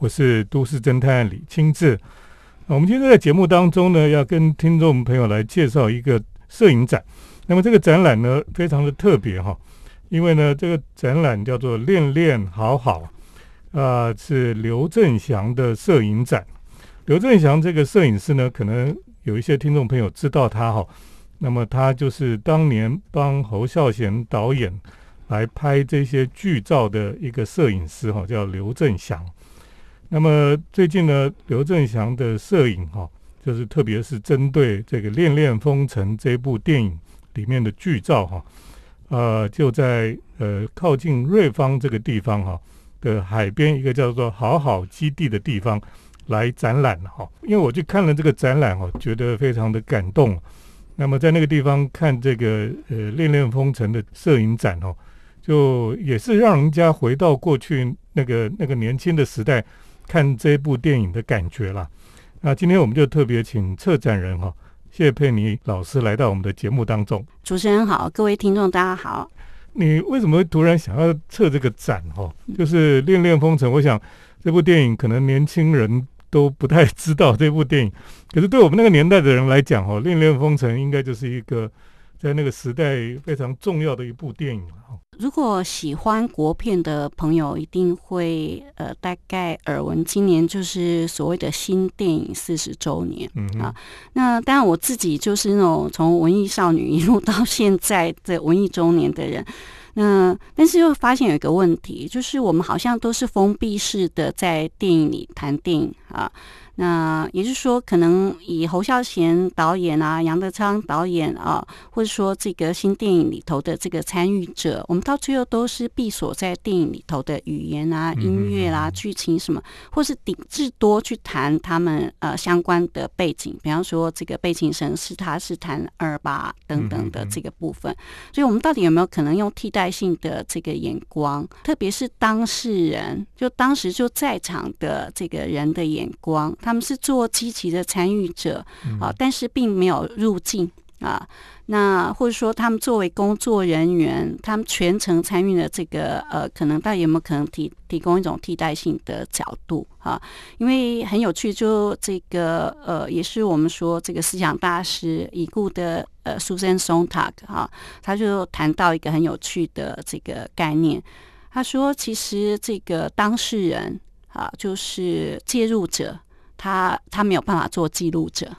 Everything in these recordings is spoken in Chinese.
我是都市侦探李清志。我们今天在节目当中呢，要跟听众朋友来介绍一个摄影展。那么这个展览呢，非常的特别哈，因为呢，这个展览叫做“恋恋好好”，啊，是刘振祥的摄影展。刘振祥这个摄影师呢，可能有一些听众朋友知道他哈。那么他就是当年帮侯孝贤导演来拍这些剧照的一个摄影师哈，叫刘振祥。那么最近呢，刘振祥的摄影哈，就是特别是针对这个《恋恋风尘》这部电影里面的剧照哈，呃，就在呃靠近瑞芳这个地方哈的海边一个叫做“好好基地”的地方来展览哈。因为我去看了这个展览哈，觉得非常的感动。那么在那个地方看这个呃《恋恋风尘》的摄影展哦，就也是让人家回到过去那个那个年轻的时代。看这部电影的感觉啦。那今天我们就特别请策展人哈谢佩妮老师来到我们的节目当中。主持人好，各位听众大家好。你为什么会突然想要策这个展哈？就是《恋恋风尘》，我想这部电影可能年轻人都不太知道这部电影，可是对我们那个年代的人来讲哈，《恋恋风尘》应该就是一个在那个时代非常重要的一部电影。如果喜欢国片的朋友，一定会呃大概耳闻，今年就是所谓的新电影四十周年啊。那当然我自己就是那种从文艺少女一路到现在的文艺中年的人，那但是又发现有一个问题，就是我们好像都是封闭式的在电影里谈电影啊。那也就是说，可能以侯孝贤导演啊、杨德昌导演啊，或者说这个新电影里头的这个参与者，我们到最后都是闭锁在电影里头的语言啊、音乐啦、剧情什么，或是顶至多去谈他们呃相关的背景，比方说这个背景神是他是谈二八等等的这个部分。所以，我们到底有没有可能用替代性的这个眼光，特别是当事人，就当时就在场的这个人的眼光？他们是做积极的参与者啊，但是并没有入境啊。那或者说，他们作为工作人员，他们全程参与了这个呃，可能到底有没有可能提提供一种替代性的角度啊？因为很有趣，就这个呃，也是我们说这个思想大师已故的呃，Susan Sontag 哈，他就谈到一个很有趣的这个概念。他说，其实这个当事人啊，就是介入者。他他没有办法做记录者，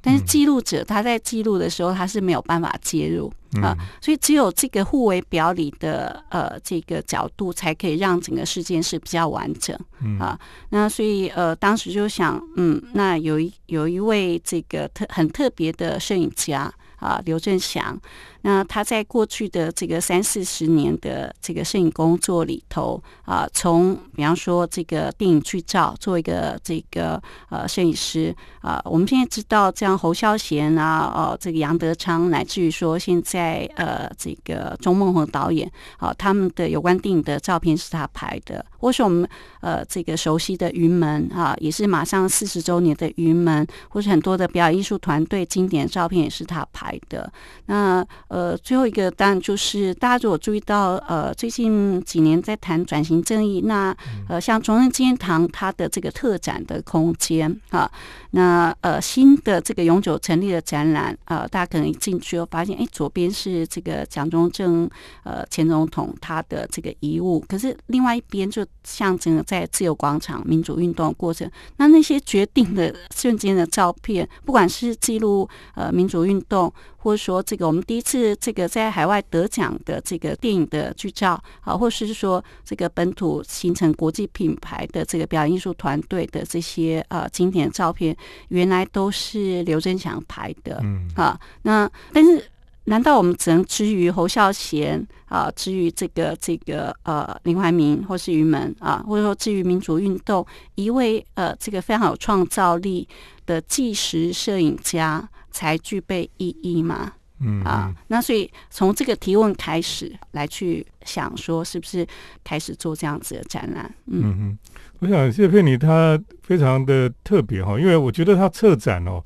但是记录者他在记录的时候他是没有办法介入啊，所以只有这个互为表里的呃这个角度，才可以让整个事件是比较完整啊。那所以呃当时就想，嗯，那有一有一位这个特很特别的摄影家啊，刘振祥。那他在过去的这个三四十年的这个摄影工作里头啊，从比方说这个电影剧照做一个这个呃摄影师啊，我们现在知道这样侯孝贤啊，哦这个杨德昌，乃至于说现在呃这个钟孟宏导演啊，他们的有关电影的照片是他拍的，或是我们呃这个熟悉的云门啊，也是马上四十周年的云门，或是很多的表演艺术团队经典照片也是他拍的，那。呃，最后一个当然就是大家如果注意到，呃，最近几年在谈转型正义，那呃，像中正纪念堂它的这个特展的空间啊，那呃新的这个永久成立的展览啊，大家可能一进去后发现，哎，左边是这个蒋中正呃前总统他的这个遗物，可是另外一边就象征了在自由广场民主运动过程，那那些决定的瞬间的照片，不管是记录呃民主运动。或者说，这个我们第一次这个在海外得奖的这个电影的剧照啊，或是说这个本土形成国际品牌的这个表演艺术团队的这些呃经典照片，原来都是刘振强拍的，嗯啊，那但是难道我们只能之于侯孝贤啊，之于这个这个呃林怀民或是于门啊，或者说至于民主运动一位呃这个非常有创造力的纪实摄影家？才具备意义嘛？嗯啊，那所以从这个提问开始来去想说，是不是开始做这样子的展览？嗯嗯，我想谢佩妮她非常的特别哈，因为我觉得她策展哦，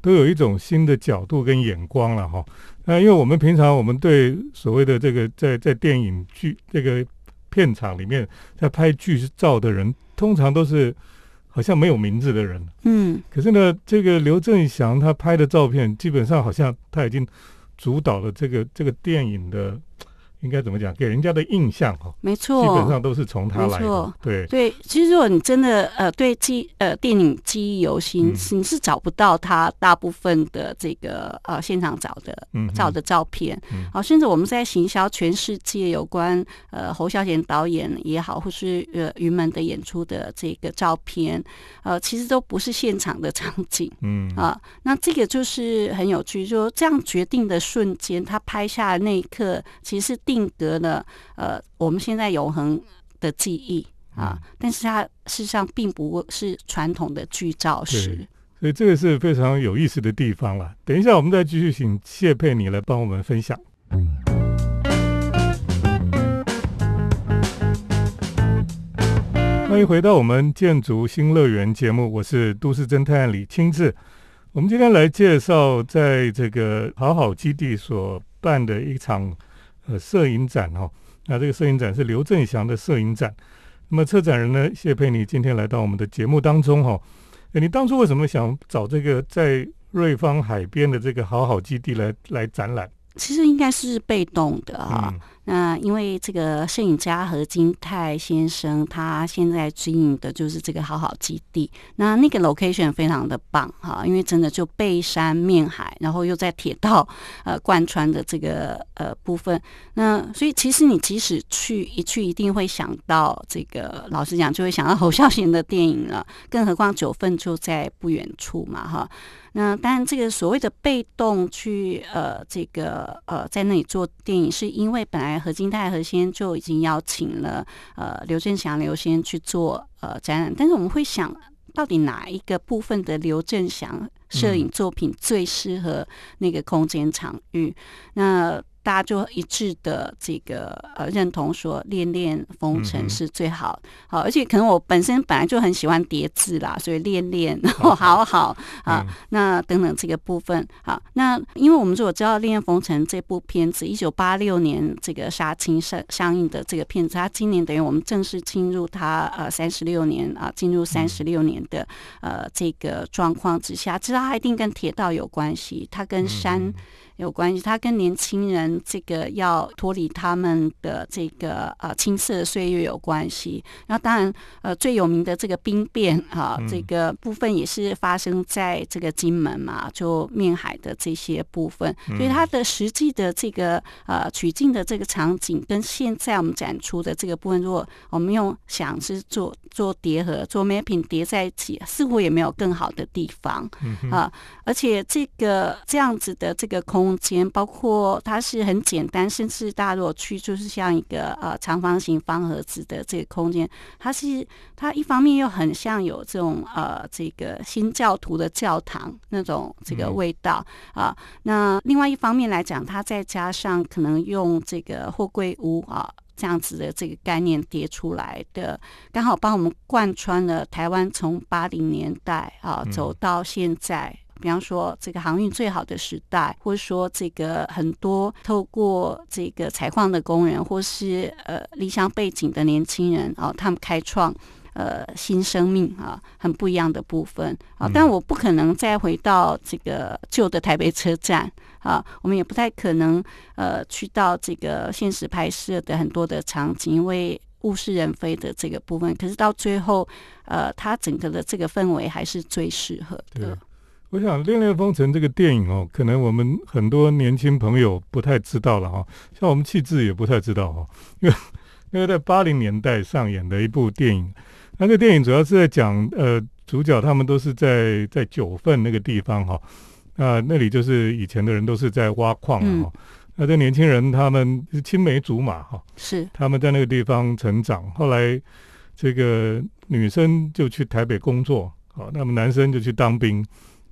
都有一种新的角度跟眼光了哈。那因为我们平常我们对所谓的这个在在电影剧这个片场里面在拍剧照的人。通常都是好像没有名字的人。嗯，可是呢，这个刘振祥他拍的照片，基本上好像他已经主导了这个这个电影的。应该怎么讲？给人家的印象哈，没错，基本上都是从他来的。对对，其实如果你真的呃对记呃电影记忆犹新，你是找不到他大部分的这个呃现场找的照的照片。好，甚至我们在行销全世界有关呃侯孝贤导演也好，或是呃云门的演出的这个照片，呃，其实都不是现场的场景。嗯啊，那这个就是很有趣，就这样决定的瞬间，他拍下的那一刻，其实是。定格了，呃，我们现在永恒的记忆啊，但是它事实上并不是传统的剧照师，所以这个是非常有意思的地方了。等一下，我们再继续请谢佩妮来帮我们分享。欢迎回到我们建筑新乐园节目，我是都市侦探李清志。我们今天来介绍在这个好好基地所办的一场。呃，摄影展哦，那这个摄影展是刘振祥的摄影展。那么策展人呢，谢佩妮今天来到我们的节目当中哈。你当初为什么想找这个在瑞芳海边的这个好好基地来来展览？其实应该是被动的哈。那因为这个摄影家何金泰先生，他现在经营的就是这个好好基地。那那个 location 非常的棒哈，因为真的就背山面海，然后又在铁道呃贯穿的这个呃部分。那所以其实你即使去一去，一定会想到这个，老实讲就会想到侯孝贤的电影了。更何况九份就在不远处嘛哈。那当然这个所谓的被动去呃这个呃在那里做电影，是因为本来。何金泰何先就已经邀请了呃刘振祥刘先去做呃展览，但是我们会想到底哪一个部分的刘振祥摄影作品最适合那个空间场域？那。大家就一致的这个呃认同说《恋恋风尘》是最好。好，而且可能我本身本来就很喜欢叠字啦，所以《恋恋然后》好。好啊，那等等这个部分好，那因为我们我知道《恋恋风尘》这部片子一九八六年这个杀青相相应的这个片子，它今年等于我们正式进入它呃三十六年啊，进入三十六年的呃这个状况之下，知道它一定跟铁道有关系，它跟山。有关系，他跟年轻人这个要脱离他们的这个呃青涩岁月有关系。那当然呃最有名的这个兵变啊，这个部分也是发生在这个金门嘛，就面海的这些部分。所以它的实际的这个呃取景的这个场景，跟现在我们展出的这个部分，如果我们用想是做做叠合做 mapping 叠在一起，似乎也没有更好的地方啊。而且这个这样子的这个空。空间包括它是很简单，甚至大家如果去就是像一个呃长方形方盒子的这个空间，它是它一方面又很像有这种呃这个新教徒的教堂那种这个味道啊。那另外一方面来讲，它再加上可能用这个货柜屋啊这样子的这个概念叠出来的，刚好帮我们贯穿了台湾从八零年代啊走到现在。比方说，这个航运最好的时代，或者说这个很多透过这个采矿的工人，或是呃理想背景的年轻人啊，他们开创呃新生命啊，很不一样的部分啊。但我不可能再回到这个旧的台北车站啊，我们也不太可能呃去到这个现实拍摄的很多的场景，因为物是人非的这个部分。可是到最后，呃，它整个的这个氛围还是最适合的。我想《恋恋风尘》这个电影哦，可能我们很多年轻朋友不太知道了哈，像我们气质也不太知道哈，因为因为在八零年代上演的一部电影，那个电影主要是在讲呃主角他们都是在在九份那个地方哈，那那里就是以前的人都是在挖矿哈，那这年轻人他们是青梅竹马哈，是。他们在那个地方成长，后来这个女生就去台北工作，好，那么男生就去当兵。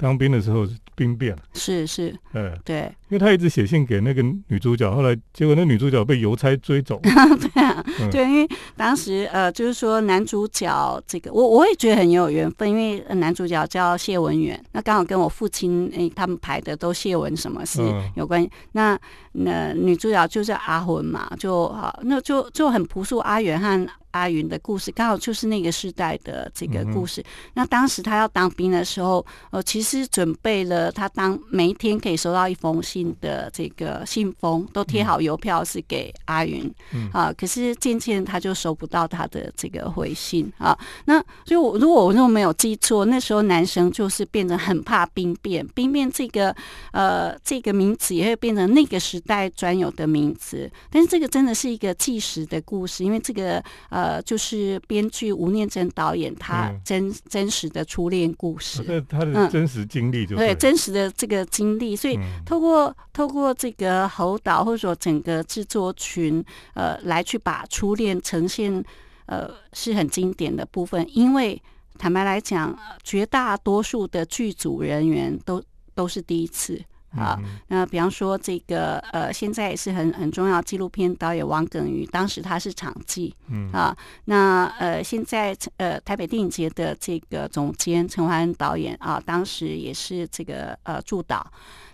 当兵的时候兵变了，是是，嗯，对。因为他一直写信给那个女主角，后来结果那女主角被邮差追走。对啊，对，因为当时呃，就是说男主角这个，我我也觉得很有缘分，因为男主角叫谢文远，那刚好跟我父亲诶他们排的都谢文什么是有关系。那那女主角就是阿魂嘛，就好，那就就很朴素。阿元和阿云的故事刚好就是那个时代的这个故事。那当时他要当兵的时候，呃，其实准备了他当每一天可以收到一封信的这个信封，都贴好邮票是给阿云嗯啊。可是渐渐他就收不到他的这个回信啊。那所以，我如果我如果没有记错，那时候男生就是变得很怕兵变，兵变这个呃这个名词也会变成那个时代专有的名词。但是这个真的是一个纪实的故事，因为这个呃。呃，就是编剧吴念真导演他真真实的初恋故事，他的真实经历就对真实的这个经历，所以透过透过这个侯导或者说整个制作群呃来去把初恋呈现呃是很经典的部分，因为坦白来讲，绝大多数的剧组人员都都是第一次。啊，那比方说这个呃，现在也是很很重要纪录片导演王耿瑜，当时他是场记，嗯啊，那呃现在呃台北电影节的这个总监陈怀恩导演啊，当时也是这个呃助导。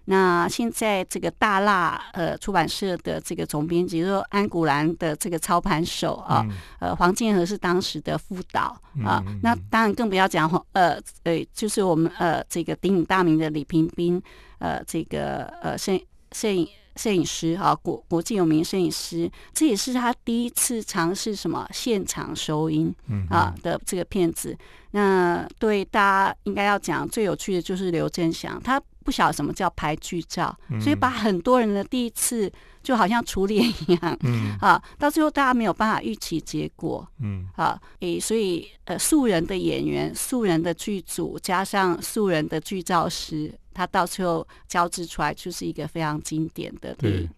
那现在这个大辣呃出版社的这个总编辑，说安古兰的这个操盘手啊，呃黄建和是当时的副导啊。那当然更不要讲黄呃呃，就是我们呃这个鼎鼎大名的李平斌呃这个呃摄摄影摄影师啊，国国际有名摄影师，这也是他第一次尝试什么现场收音啊的这个片子。那对大家应该要讲最有趣的就是刘振祥他。不晓得什么叫拍剧照，所以把很多人的第一次就好像初恋一样，嗯啊，到最后大家没有办法预期结果，嗯，啊，诶，所以呃，素人的演员、素人的剧组加上素人的剧照师，他到最后交织出来就是一个非常经典的电影。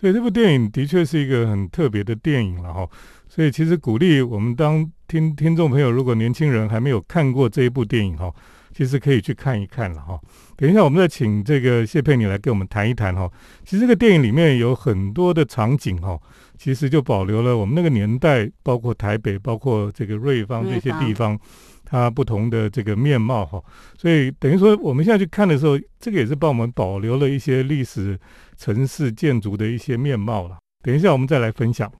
所以这部电影的确是一个很特别的电影了哈。所以其实鼓励我们当听听众朋友，如果年轻人还没有看过这一部电影哈。其实可以去看一看了哈。等一下，我们再请这个谢佩妮来跟我们谈一谈哈。其实这个电影里面有很多的场景哈，其实就保留了我们那个年代，包括台北，包括这个瑞芳这些地方，它不同的这个面貌哈。所以等于说，我们现在去看的时候，这个也是帮我们保留了一些历史城市建筑的一些面貌了。等一下，我们再来分享。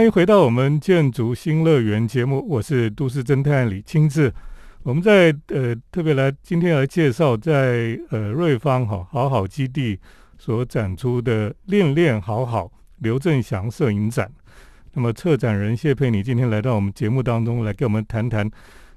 欢迎回到我们建筑新乐园节目，我是都市侦探李清志。我们在呃特别来今天来介绍在呃瑞芳哈好好基地所展出的“恋恋好好”刘正祥摄影展。那么策展人谢佩妮今天来到我们节目当中来给我们谈谈。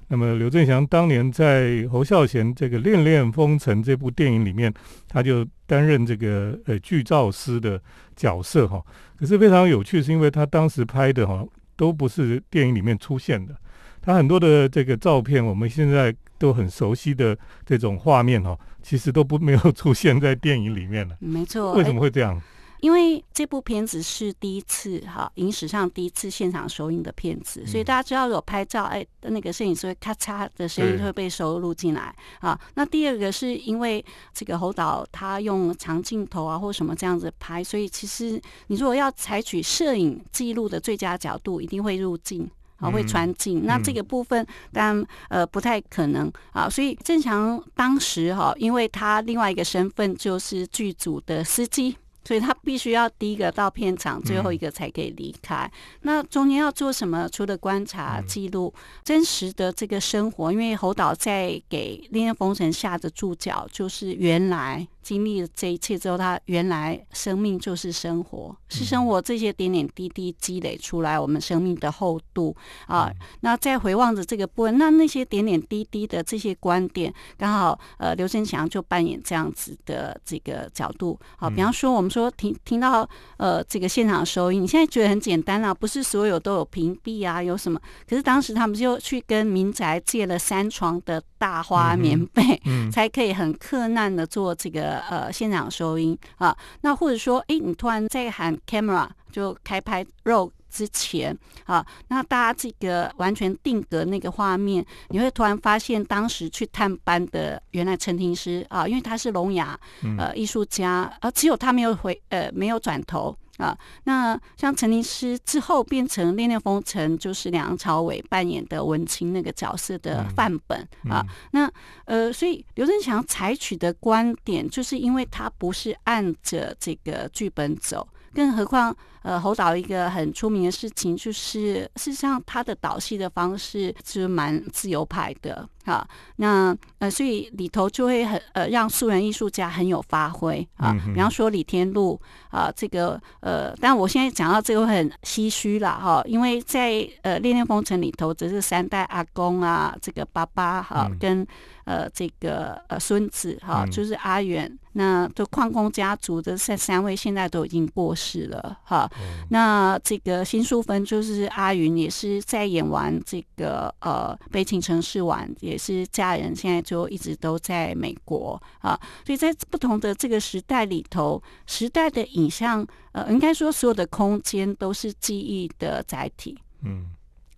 那么刘振祥当年在侯孝贤这个《恋恋风尘》这部电影里面，他就担任这个呃剧照师的角色哈。可是非常有趣，是因为他当时拍的哈都不是电影里面出现的，他很多的这个照片，我们现在都很熟悉的这种画面哈，其实都不没有出现在电影里面了。没错，为什么会这样？因为这部片子是第一次哈，影史上第一次现场收音的片子，所以大家知道有拍照，哎，那个摄影师会咔嚓的声音会被收录进来啊。那第二个是因为这个侯导他用长镜头啊或什么这样子拍，所以其实你如果要采取摄影记录的最佳角度，一定会入镜啊，会穿镜。那这个部分当然呃不太可能啊。所以郑强当时哈，因为他另外一个身份就是剧组的司机。所以他必须要第一个到片场，最后一个才可以离开。那中间要做什么？除了观察、记录真实的这个生活，因为侯导在给《恋恋风尘》下的注脚就是原来。经历了这一切之后，他原来生命就是生活，是生活这些点点滴滴积累出来我们生命的厚度啊。那再回望着这个部分，那那些点点滴滴的这些观点，刚好呃，刘振祥就扮演这样子的这个角度。好，比方说我们说听听到呃这个现场收音，你现在觉得很简单啊，不是所有都有屏蔽啊，有什么？可是当时他们就去跟民宅借了三床的大花棉被，才可以很克难的做这个。呃，现场收音啊，那或者说，哎，你突然在喊 camera 就开拍 roll 之前啊，那大家这个完全定格那个画面，你会突然发现当时去探班的原来陈婷师啊，因为他是聋哑呃艺术家，而只有他没有回呃没有转头。啊，那像陈林师之后变成《恋恋风尘》，就是梁朝伟扮演的文青那个角色的范本啊。那呃，所以刘振强采取的观点，就是因为他不是按着这个剧本走。更何况，呃，侯导一个很出名的事情，就是事实上他的导戏的方式是蛮自由派的，哈。那呃，所以里头就会很呃，让素人艺术家很有发挥啊。比方说李天禄啊，这个呃，但我现在讲到这个很唏嘘了哈，因为在呃《恋恋风尘》里头，只是三代阿公啊，这个爸爸哈跟。呃，这个呃孙子哈，就是阿远，那这矿工家族的三三位现在都已经过世了哈。那这个新淑芬就是阿云，也是在演完这个呃《悲情城市》完，也是家人，现在就一直都在美国啊。所以在不同的这个时代里头，时代的影像，呃，应该说所有的空间都是记忆的载体。嗯。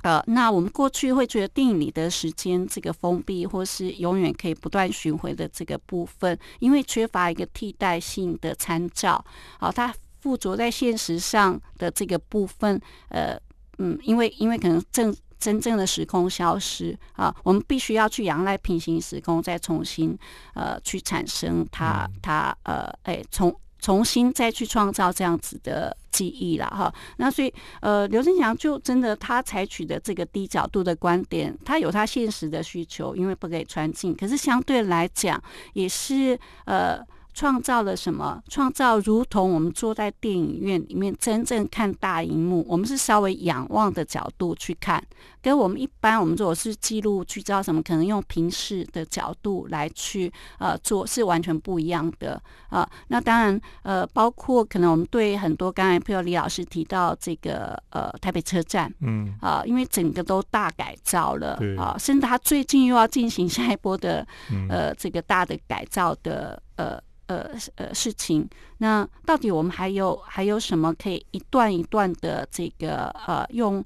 呃，那我们过去会觉得电影里的时间这个封闭，或是永远可以不断巡回的这个部分，因为缺乏一个替代性的参照，好，它附着在现实上的这个部分，呃，嗯，因为因为可能正真正的时空消失啊，我们必须要去仰赖平行时空，再重新呃去产生它它呃哎重。重新再去创造这样子的记忆了哈，那所以呃，刘振强就真的他采取的这个低角度的观点，他有他现实的需求，因为不给穿进，可是相对来讲也是呃。创造了什么？创造如同我们坐在电影院里面真正看大荧幕，我们是稍微仰望的角度去看，跟我们一般我们如果是记录去知道什么，可能用平视的角度来去呃做，是完全不一样的啊。那当然呃，包括可能我们对很多刚才譬如李老师提到这个呃台北车站，嗯啊，因为整个都大改造了啊，甚至他最近又要进行下一波的呃这个大的改造的呃。呃呃，事情，那到底我们还有还有什么可以一段一段的这个呃，用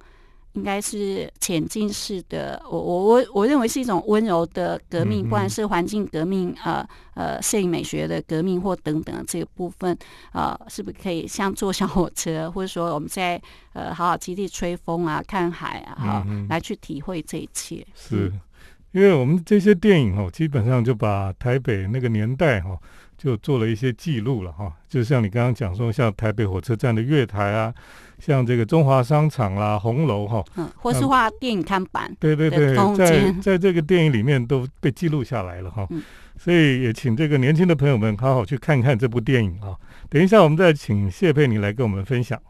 应该是前进式的，我我我我认为是一种温柔的革命，不管是环境革命呃呃，摄影美学的革命或等等这个部分啊，是不是可以像坐小火车，或者说我们在呃好好基地吹风啊，看海啊，哈，来去体会这一切？是因为我们这些电影哦，基本上就把台北那个年代哈。就做了一些记录了哈，就像你刚刚讲说，像台北火车站的月台啊，像这个中华商场啦、红楼哈，嗯，或是画电影看板，对对对，在在这个电影里面都被记录下来了哈，所以也请这个年轻的朋友们好好去看看这部电影啊。等一下我们再请谢佩妮来跟我们分享。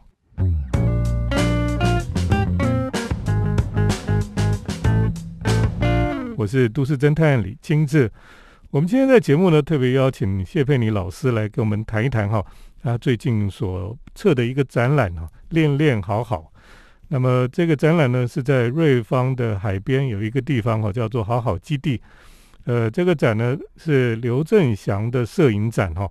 我是都市侦探李金志。我们今天在节目呢，特别邀请谢佩妮老师来跟我们谈一谈哈，他最近所策的一个展览哈，练练好好。那么这个展览呢，是在瑞芳的海边有一个地方哈，叫做好好基地。呃，这个展呢是刘振祥的摄影展哈，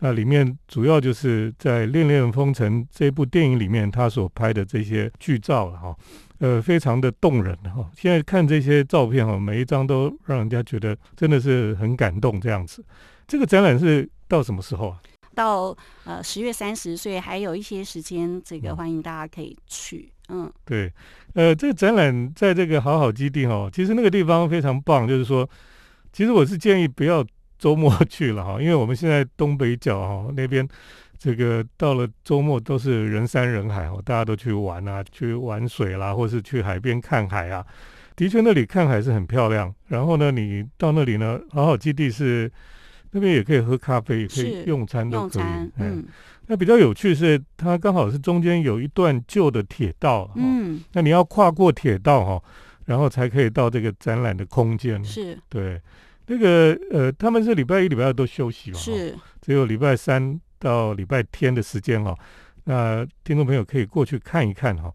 那里面主要就是在《恋恋风尘》这部电影里面他所拍的这些剧照了哈。呃，非常的动人哈！现在看这些照片哈，每一张都让人家觉得真的是很感动这样子。这个展览是到什么时候啊？到呃十月三十，所以还有一些时间，这个欢迎大家可以去。嗯，对，呃，这个展览在这个好好基地哈，其实那个地方非常棒，就是说，其实我是建议不要周末 去了哈，因为我们现在东北角哈那边。这个到了周末都是人山人海哦，大家都去玩啊，去玩水啦，或是去海边看海啊。的确，那里看海是很漂亮。然后呢，你到那里呢，好好基地是那边也可以喝咖啡，也可以用餐都可以。嗯，那比较有趣是，它刚好是中间有一段旧的铁道。嗯，那你要跨过铁道哈，然后才可以到这个展览的空间。是，对，那个呃，他们是礼拜一、礼拜二都休息嘛，是，只有礼拜三。到礼拜天的时间哈，那听众朋友可以过去看一看哈，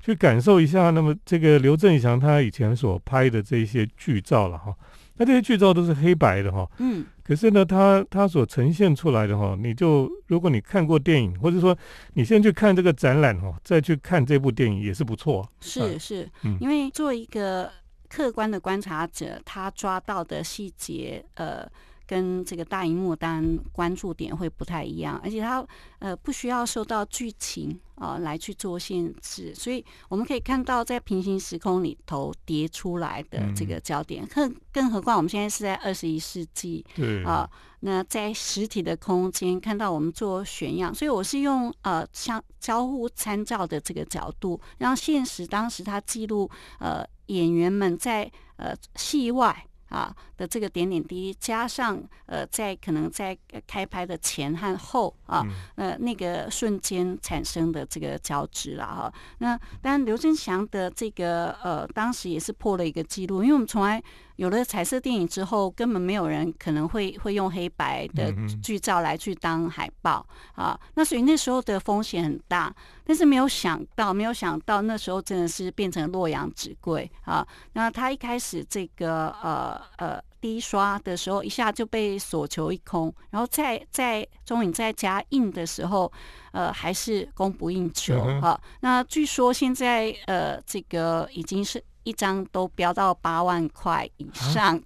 去感受一下。那么这个刘振祥他以前所拍的这些剧照了哈，那这些剧照都是黑白的哈，嗯，可是呢，他他所呈现出来的哈，你就如果你看过电影，或者说你先去看这个展览哈，再去看这部电影也是不错。是是，嗯因为做一个客观的观察者，他抓到的细节，呃。跟这个大荧幕当然关注点会不太一样，而且它呃不需要受到剧情啊来去做限制，所以我们可以看到在平行时空里头叠出来的这个焦点，更更何况我们现在是在二十一世纪，啊，那在实体的空间看到我们做选样，所以我是用呃相交互参照的这个角度，让现实当时它记录呃演员们在呃戏外。啊的这个点点滴滴，加上呃，在可能在开拍的前和后啊，呃那个瞬间产生的这个交织了哈。那当然，刘振祥的这个呃，当时也是破了一个记录，因为我们从来。有了彩色电影之后，根本没有人可能会会用黑白的剧照来去当海报啊。那所以那时候的风险很大，但是没有想到，没有想到那时候真的是变成洛阳纸贵啊。那他一开始这个呃呃第一刷的时候，一下就被所求一空，然后在在中影再加印的时候，呃还是供不应求啊。那据说现在呃这个已经是。一张都飙到八万块以上，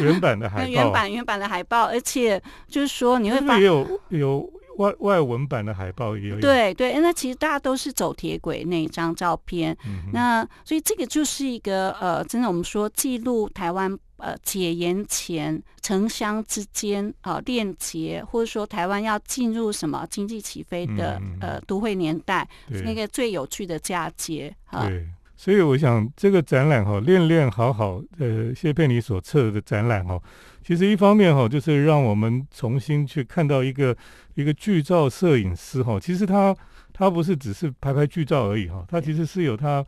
原版的海报，原版原版的海报，而且就是说你会发现有有外外文版的海报也有，对对，那其实大家都是走铁轨那一张照片，那所以这个就是一个呃，真的我们说记录台湾呃解严前城乡之间啊链接，或者说台湾要进入什么经济起飞的呃都会年代，那个最有趣的嫁接啊。所以我想，这个展览哈，练练好好，呃，谢佩妮所策的展览哈，其实一方面哈，就是让我们重新去看到一个一个剧照摄影师哈，其实他他不是只是拍拍剧照而已哈，他其实是有他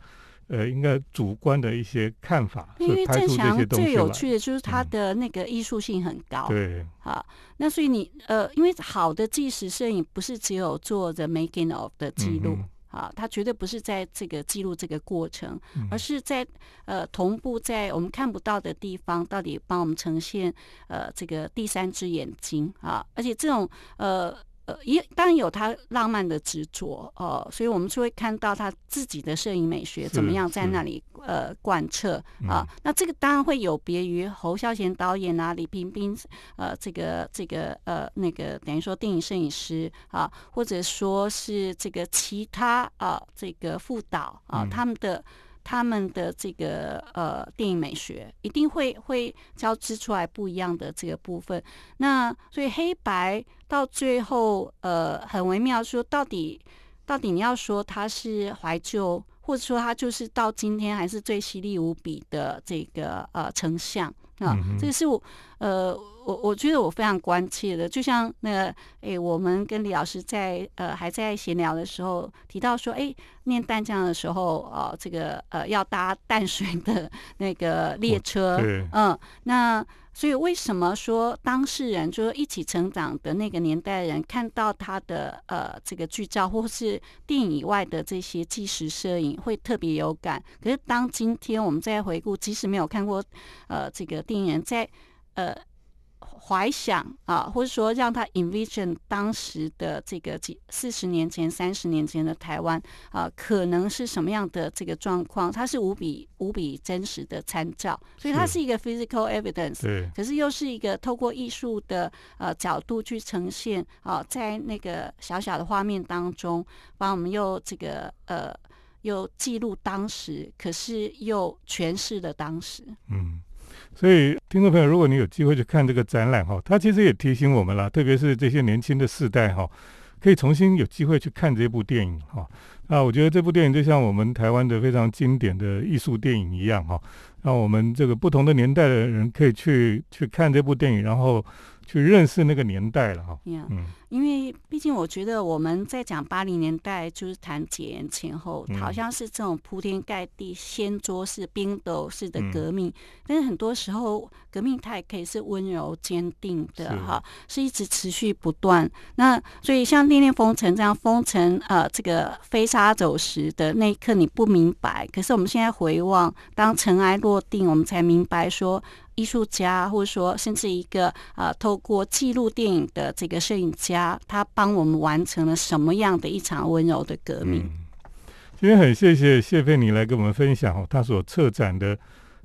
呃应该主观的一些看法，因为郑强最有趣的就是他的那个艺术性很高，对，好，那所以你呃，因为好的纪实摄影不是只有做 the making of 的记录。啊，它绝对不是在这个记录这个过程，而是在呃同步在我们看不到的地方，到底帮我们呈现呃这个第三只眼睛啊，而且这种呃。呃，也当然有他浪漫的执着哦，所以我们就会看到他自己的摄影美学怎么样在那里呃贯彻啊。那这个当然会有别于侯孝贤导演啊、李冰冰呃这个这个呃那个等于说电影摄影师啊，或者说是这个其他啊这个副导啊他们的。他们的这个呃电影美学一定会会交织出来不一样的这个部分。那所以黑白到最后呃很微妙，说到底到底你要说它是怀旧，或者说它就是到今天还是最犀利无比的这个呃成像。啊，这个是我，呃，我我觉得我非常关切的，就像那个，哎，我们跟李老师在呃还在闲聊的时候提到说，哎，念淡江的时候，哦，这个呃要搭淡水的那个列车，嗯，那。所以，为什么说当事人就是一起成长的那个年代人，看到他的呃这个剧照，或是电影以外的这些纪实摄影，会特别有感？可是，当今天我们再回顾，即使没有看过呃这个电影，在呃。怀想啊，或者说让他 envision 当时的这个几四十年前、三十年前的台湾啊，可能是什么样的这个状况？它是无比无比真实的参照，所以它是一个 physical evidence。对，可是又是一个透过艺术的呃角度去呈现啊，在那个小小的画面当中，把我们又这个呃又记录当时，可是又诠释了当时。嗯。所以，听众朋友，如果你有机会去看这个展览哈，它其实也提醒我们了，特别是这些年轻的世代哈，可以重新有机会去看这部电影哈。那我觉得这部电影就像我们台湾的非常经典的艺术电影一样哈，让我们这个不同的年代的人可以去去看这部电影，然后去认识那个年代了哈。嗯。因为毕竟我觉得我们在讲八零年代，就是谈解严前后，好像是这种铺天盖地、掀桌式、冰斗式的革命。但是很多时候，革命它也可以是温柔坚定的，哈，是一直持续不断。那所以像《恋恋风尘》这样，风尘呃，这个飞沙走石的那一刻你不明白，可是我们现在回望，当尘埃落定，我们才明白说。艺术家，或者说甚至一个啊，透过记录电影的这个摄影家，他帮我们完成了什么样的一场温柔的革命？今天很谢谢谢佩妮来跟我们分享他所策展的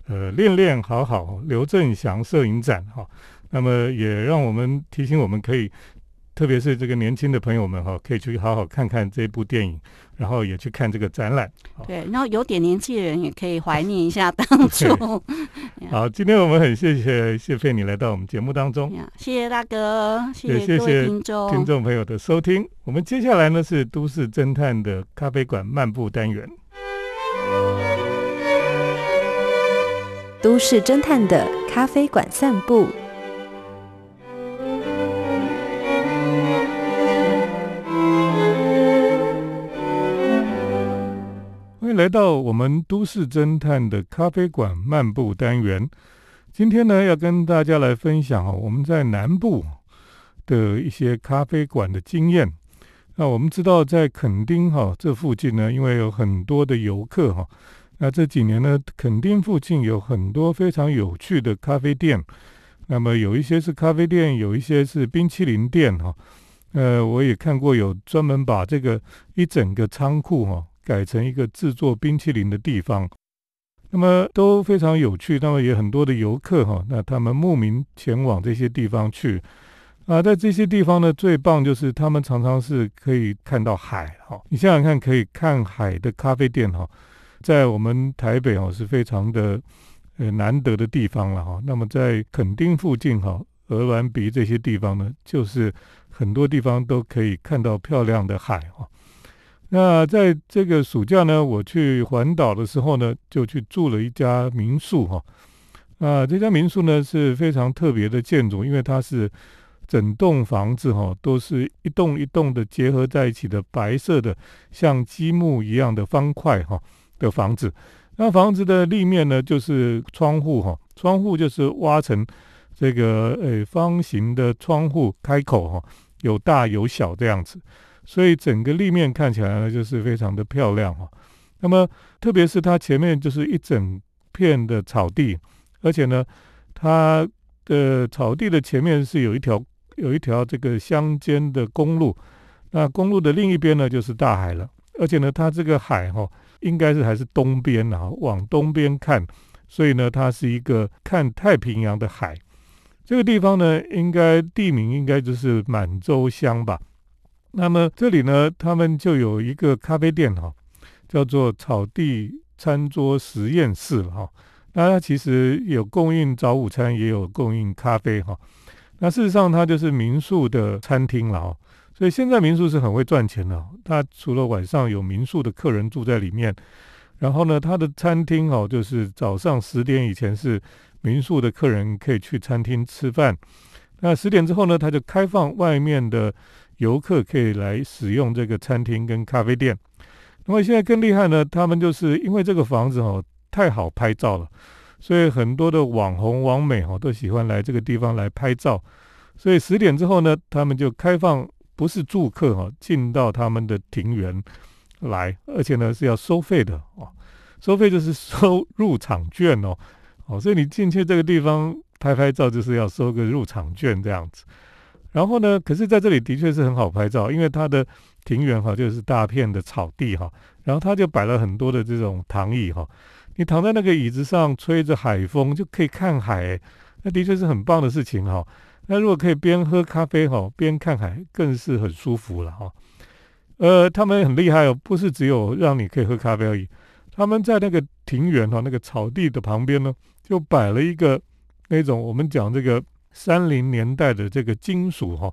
呃“练练好好”刘正祥摄影展哈，那么也让我们提醒我们可以。特别是这个年轻的朋友们哈，可以去好好看看这部电影，然后也去看这个展览。对，然后有点年纪的人也可以怀念一下当初。好，今天我们很谢谢谢费你来到我们节目当中，谢谢大哥，谢谢各位听众听众朋友的收听。我们接下来呢是都市侦探的咖啡馆漫步单元，都市侦探的咖啡馆散步。来到我们都市侦探的咖啡馆漫步单元，今天呢要跟大家来分享哦，我们在南部的一些咖啡馆的经验。那我们知道，在垦丁哈这附近呢，因为有很多的游客哈，那这几年呢，垦丁附近有很多非常有趣的咖啡店。那么有一些是咖啡店，有一些是冰淇淋店哈。呃，我也看过有专门把这个一整个仓库哈。改成一个制作冰淇淋的地方，那么都非常有趣。那么也很多的游客哈，那他们慕名前往这些地方去啊。在这些地方呢，最棒就是他们常常是可以看到海哈。你想想看，可以看海的咖啡店哈，在我们台北哦是非常的呃难得的地方了哈。那么在垦丁附近哈，鹅銮鼻这些地方呢，就是很多地方都可以看到漂亮的海哈。那在这个暑假呢，我去环岛的时候呢，就去住了一家民宿哈。啊，这家民宿呢是非常特别的建筑，因为它是整栋房子哈，都是一栋一栋的结合在一起的白色的像积木一样的方块哈的房子。那房子的立面呢就是窗户哈，窗户就是挖成这个呃方形的窗户开口哈，有大有小这样子。所以整个立面看起来呢，就是非常的漂亮哈。那么，特别是它前面就是一整片的草地，而且呢，它的草地的前面是有一条有一条这个乡间的公路。那公路的另一边呢，就是大海了。而且呢，它这个海哈，应该是还是东边啊，往东边看，所以呢，它是一个看太平洋的海。这个地方呢，应该地名应该就是满洲乡吧。那么这里呢，他们就有一个咖啡店哈，叫做草地餐桌实验室哈。那它其实有供应早午餐，也有供应咖啡哈。那事实上，它就是民宿的餐厅了哈。所以现在民宿是很会赚钱的。它除了晚上有民宿的客人住在里面，然后呢，它的餐厅哦，就是早上十点以前是民宿的客人可以去餐厅吃饭。那十点之后呢，它就开放外面的。游客可以来使用这个餐厅跟咖啡店。那么现在更厉害呢，他们就是因为这个房子哦太好拍照了，所以很多的网红网美哦都喜欢来这个地方来拍照。所以十点之后呢，他们就开放不是住客哈进到他们的庭园来，而且呢是要收费的哦，收费就是收入场券哦哦，所以你进去这个地方拍拍照就是要收个入场券这样子。然后呢？可是在这里的确是很好拍照，因为它的庭园哈就是大片的草地哈，然后它就摆了很多的这种躺椅哈，你躺在那个椅子上吹着海风就可以看海，那的确是很棒的事情哈。那如果可以边喝咖啡哈边看海，更是很舒服了哈。呃，他们很厉害哦，不是只有让你可以喝咖啡而已，他们在那个庭园哈那个草地的旁边呢，就摆了一个那种我们讲这个。三零年代的这个金属哈，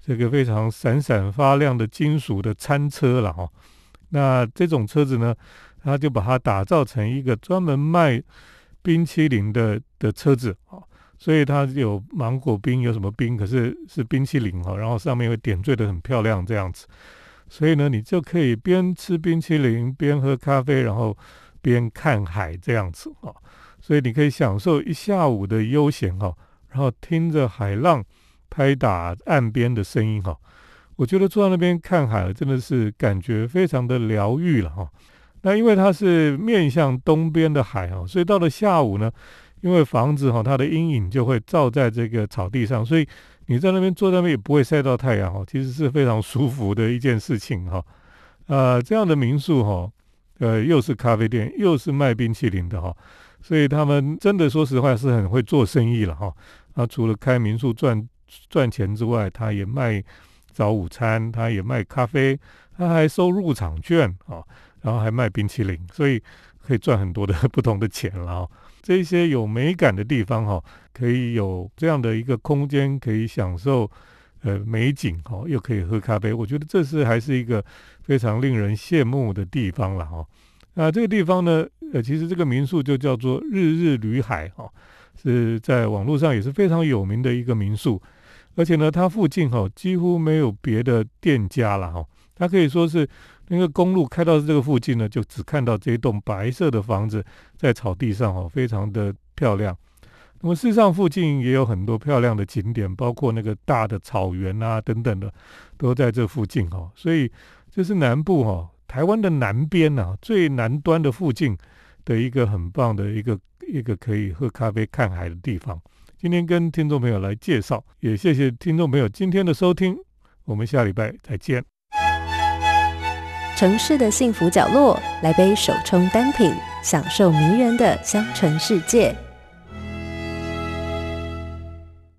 这个非常闪闪发亮的金属的餐车了哈。那这种车子呢，他就把它打造成一个专门卖冰淇淋的的车子啊。所以它有芒果冰，有什么冰，可是是冰淇淋哈，然后上面会点缀的很漂亮这样子。所以呢，你就可以边吃冰淇淋边喝咖啡，然后边看海这样子啊。所以你可以享受一下午的悠闲哈，然后听着海浪拍打岸边的声音哈。我觉得坐在那边看海真的是感觉非常的疗愈了哈。那因为它是面向东边的海哈，所以到了下午呢，因为房子哈它的阴影就会照在这个草地上，所以。你在那边坐那边也不会晒到太阳哈，其实是非常舒服的一件事情哈。呃，这样的民宿哈，呃，又是咖啡店，又是卖冰淇淋的哈，所以他们真的说实话是很会做生意了哈。啊，除了开民宿赚赚钱之外，他也卖早午餐，他也卖咖啡，他还收入场券啊，然后还卖冰淇淋，所以可以赚很多的 不同的钱了。这些有美感的地方哈，可以有这样的一个空间，可以享受呃美景哈，又可以喝咖啡。我觉得这是还是一个非常令人羡慕的地方了哈。那这个地方呢，呃，其实这个民宿就叫做日日旅海哈，是在网络上也是非常有名的一个民宿，而且呢，它附近哈几乎没有别的店家了哈，它可以说是。那个公路开到这个附近呢，就只看到这一栋白色的房子在草地上哦，非常的漂亮。那么事实上附近也有很多漂亮的景点，包括那个大的草原啊等等的，都在这附近哈。所以这是南部哈，台湾的南边呐，最南端的附近的一个很棒的一个一个可以喝咖啡看海的地方。今天跟听众朋友来介绍，也谢谢听众朋友今天的收听，我们下礼拜再见。城市的幸福角落，来杯手冲单品，享受迷人的香醇世界。